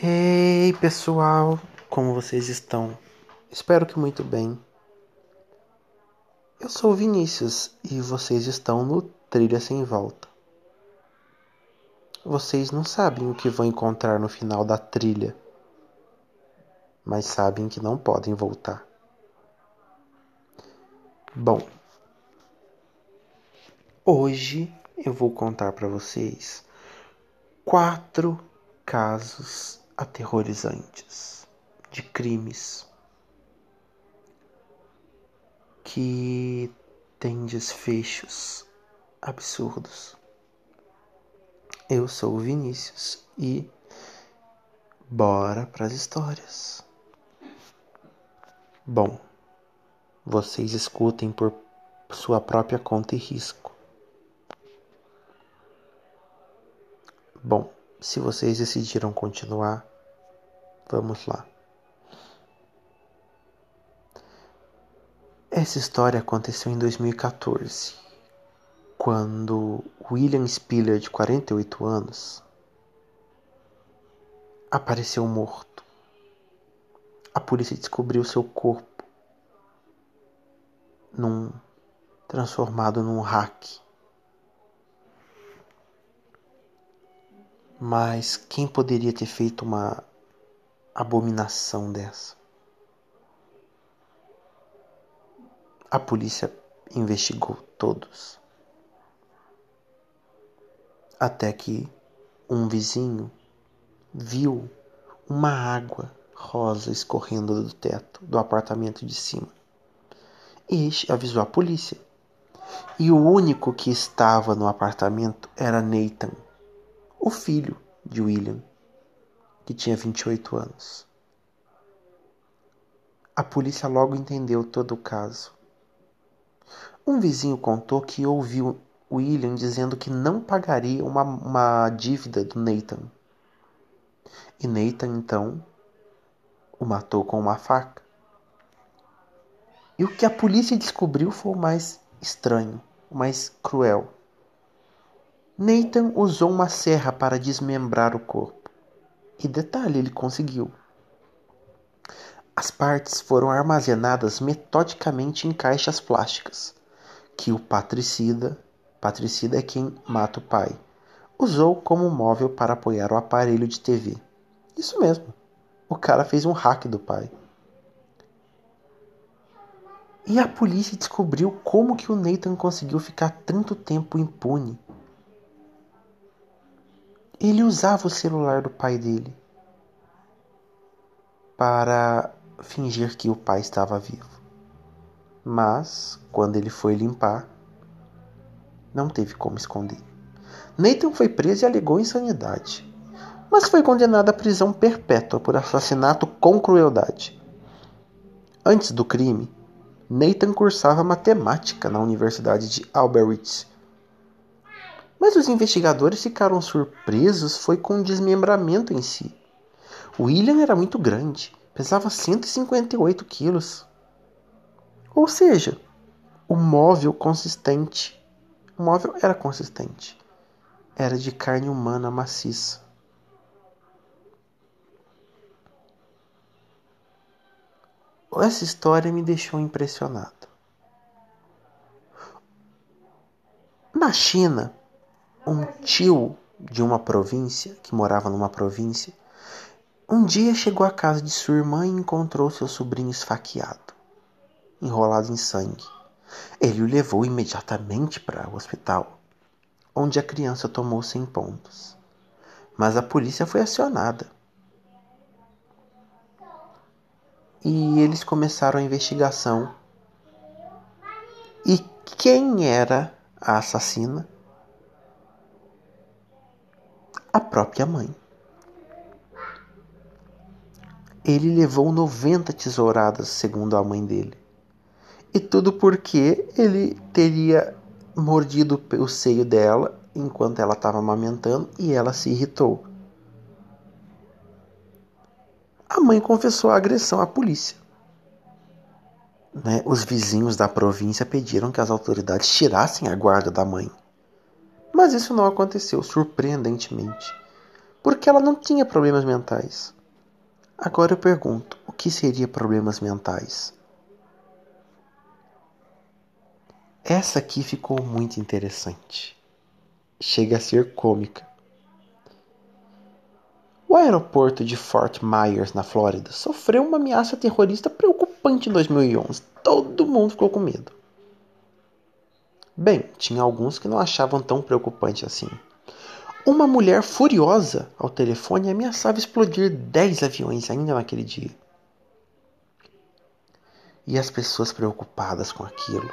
Ei pessoal, como vocês estão? Espero que muito bem. Eu sou Vinícius e vocês estão no Trilha Sem Volta. Vocês não sabem o que vão encontrar no final da trilha, mas sabem que não podem voltar. Bom, hoje eu vou contar para vocês quatro casos aterrorizantes de crimes que têm desfechos absurdos. Eu sou o Vinícius e bora para as histórias. Bom, vocês escutem por sua própria conta e risco. Bom, se vocês decidiram continuar, vamos lá. Essa história aconteceu em 2014, quando William Spiller, de 48 anos, apareceu morto. A polícia descobriu seu corpo num transformado num hack Mas quem poderia ter feito uma abominação dessa? A polícia investigou todos. Até que um vizinho viu uma água rosa escorrendo do teto do apartamento de cima. E avisou a polícia. E o único que estava no apartamento era Nathan o filho de William, que tinha 28 anos. A polícia logo entendeu todo o caso. Um vizinho contou que ouviu William dizendo que não pagaria uma, uma dívida do Nathan. E Nathan então o matou com uma faca. E o que a polícia descobriu foi o mais estranho, o mais cruel. Nathan usou uma serra para desmembrar o corpo. E detalhe, ele conseguiu. As partes foram armazenadas metodicamente em caixas plásticas, que o patricida, patricida é quem mata o pai, usou como móvel para apoiar o aparelho de TV. Isso mesmo. O cara fez um hack do pai. E a polícia descobriu como que o Nathan conseguiu ficar tanto tempo impune ele usava o celular do pai dele para fingir que o pai estava vivo. Mas, quando ele foi limpar, não teve como esconder. Nathan foi preso e alegou insanidade, mas foi condenado à prisão perpétua por assassinato com crueldade. Antes do crime, Nathan cursava matemática na Universidade de Alberich mas os investigadores ficaram surpresos foi com o desmembramento em si. William era muito grande, pesava 158 quilos. Ou seja, o móvel consistente. O móvel era consistente. Era de carne humana maciça. Essa história me deixou impressionado. Na China, um tio de uma província, que morava numa província, um dia chegou à casa de sua irmã e encontrou seu sobrinho esfaqueado, enrolado em sangue. Ele o levou imediatamente para o hospital, onde a criança tomou 100 pontos. Mas a polícia foi acionada. E eles começaram a investigação. E quem era a assassina? a própria mãe. Ele levou 90 tesouradas, segundo a mãe dele. E tudo porque ele teria mordido o seio dela enquanto ela estava amamentando e ela se irritou. A mãe confessou a agressão à polícia. Né? Os vizinhos da província pediram que as autoridades tirassem a guarda da mãe. Mas isso não aconteceu, surpreendentemente, porque ela não tinha problemas mentais. Agora eu pergunto: o que seria problemas mentais? Essa aqui ficou muito interessante. Chega a ser cômica. O aeroporto de Fort Myers, na Flórida, sofreu uma ameaça terrorista preocupante em 2011. Todo mundo ficou com medo. Bem, tinha alguns que não achavam tão preocupante assim. Uma mulher furiosa ao telefone ameaçava explodir 10 aviões ainda naquele dia. E as pessoas preocupadas com aquilo.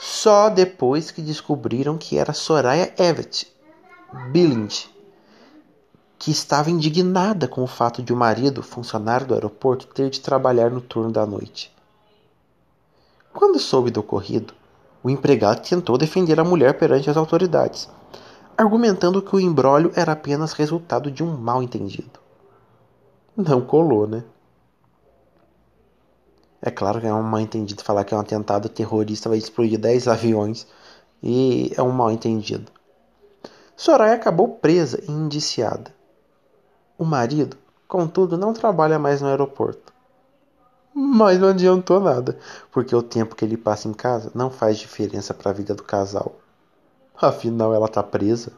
Só depois que descobriram que era Soraya Everett Billing, que estava indignada com o fato de o marido, funcionário do aeroporto, ter de trabalhar no turno da noite. Quando soube do ocorrido, o empregado tentou defender a mulher perante as autoridades, argumentando que o embrólio era apenas resultado de um mal-entendido. Não colou, né? É claro que é um mal-entendido falar que é um atentado terrorista vai explodir 10 aviões e é um mal-entendido. Soraya acabou presa e indiciada. O marido, contudo, não trabalha mais no aeroporto. Mas não adiantou nada, porque o tempo que ele passa em casa não faz diferença para a vida do casal. Afinal, ela está presa.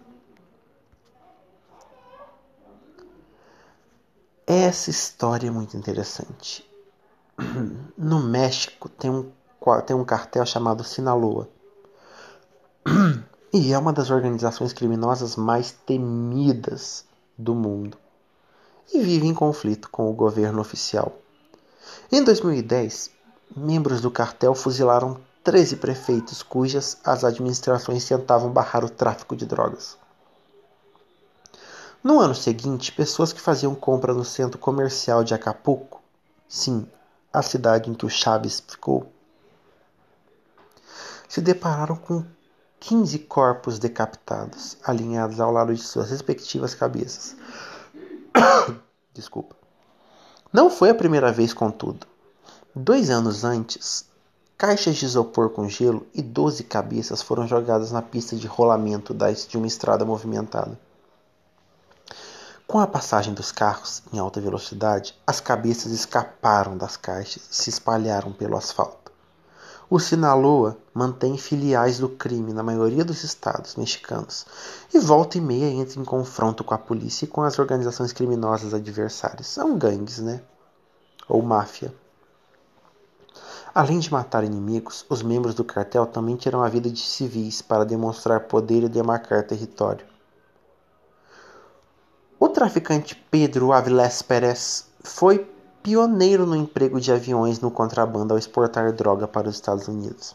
Essa história é muito interessante. No México tem um, tem um cartel chamado Sinaloa. E é uma das organizações criminosas mais temidas do mundo. E vive em conflito com o governo oficial. Em 2010, membros do cartel fuzilaram 13 prefeitos cujas as administrações tentavam barrar o tráfico de drogas. No ano seguinte, pessoas que faziam compra no centro comercial de Acapulco, sim, a cidade em que o Chaves ficou, se depararam com 15 corpos decapitados, alinhados ao lado de suas respectivas cabeças. Desculpa. Não foi a primeira vez, contudo. Dois anos antes, caixas de isopor com gelo e 12 cabeças foram jogadas na pista de rolamento de uma estrada movimentada. Com a passagem dos carros em alta velocidade, as cabeças escaparam das caixas e se espalharam pelo asfalto. O Sinaloa mantém filiais do crime na maioria dos estados mexicanos e volta e meia entra em confronto com a polícia e com as organizações criminosas adversárias. São gangues, né? Ou máfia. Além de matar inimigos, os membros do cartel também tiram a vida de civis para demonstrar poder e demarcar território. O traficante Pedro Avilés Pérez foi pioneiro no emprego de aviões no contrabando ao exportar droga para os Estados Unidos.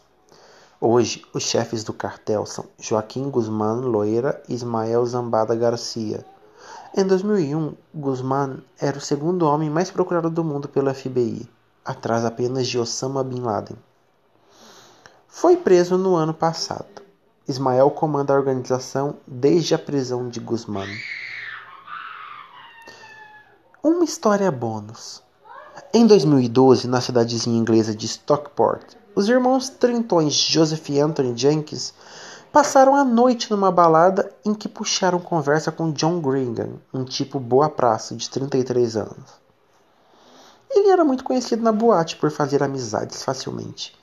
Hoje, os chefes do cartel são Joaquim Guzmán Loera e Ismael Zambada Garcia. Em 2001, Guzmán era o segundo homem mais procurado do mundo pelo FBI, atrás apenas de Osama Bin Laden. Foi preso no ano passado. Ismael comanda a organização desde a prisão de Guzmán. Uma história bônus. Em 2012, na cidadezinha inglesa de Stockport, os irmãos trintões Joseph e Anthony Jenkins passaram a noite numa balada em que puxaram conversa com John Gringan, um tipo boa praça de 33 anos. Ele era muito conhecido na boate por fazer amizades facilmente.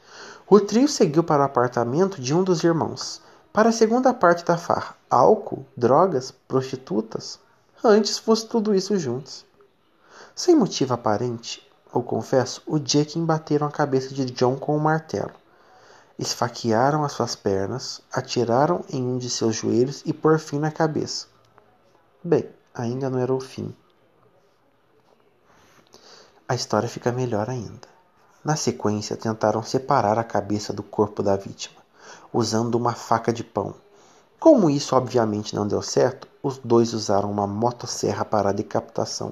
O trio seguiu para o apartamento de um dos irmãos, para a segunda parte da farra: álcool, drogas, prostitutas. Antes fosse tudo isso juntos. Sem motivo aparente, ou confesso, o Jack bateram a cabeça de John com um martelo. Esfaquearam as suas pernas, atiraram em um de seus joelhos e por fim na cabeça. Bem, ainda não era o fim. A história fica melhor ainda. Na sequência, tentaram separar a cabeça do corpo da vítima, usando uma faca de pão. Como isso obviamente não deu certo, os dois usaram uma motosserra para a decapitação.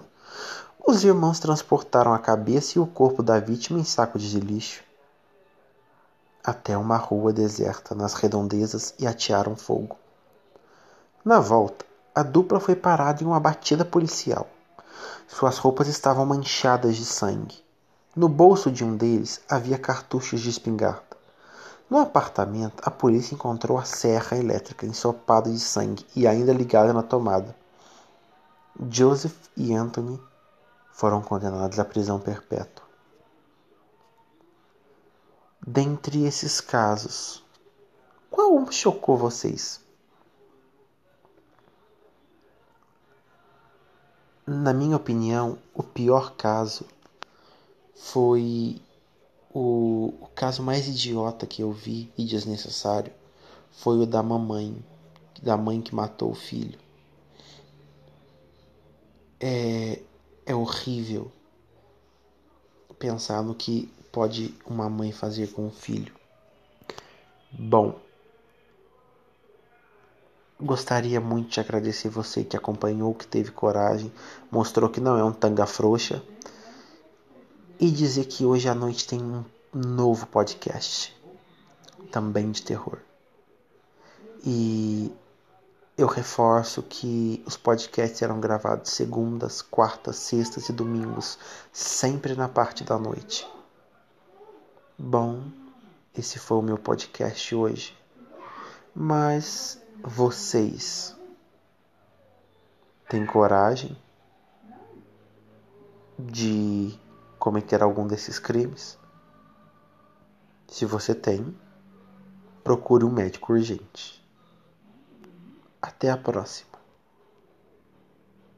Os irmãos transportaram a cabeça e o corpo da vítima em sacos de lixo até uma rua deserta nas redondezas e atearam fogo. Na volta, a dupla foi parada em uma batida policial. Suas roupas estavam manchadas de sangue. No bolso de um deles havia cartuchos de espingarda. No apartamento, a polícia encontrou a serra elétrica ensopada de sangue e ainda ligada na tomada. Joseph e Anthony foram condenados à prisão perpétua. Dentre esses casos, qual chocou vocês? Na minha opinião, o pior caso foi o, o, caso mais idiota que eu vi e desnecessário foi o da mamãe, da mãe que matou o filho. É, é horrível pensar no que pode uma mãe fazer com um filho. Bom, gostaria muito de agradecer você que acompanhou, que teve coragem, mostrou que não é um tanga frouxa e dizer que hoje à noite tem um novo podcast também de terror. E eu reforço que os podcasts serão gravados segundas, quartas, sextas e domingos, sempre na parte da noite. Bom, esse foi o meu podcast hoje. Mas vocês têm coragem de cometer algum desses crimes? Se você tem, procure um médico urgente. Até a próxima.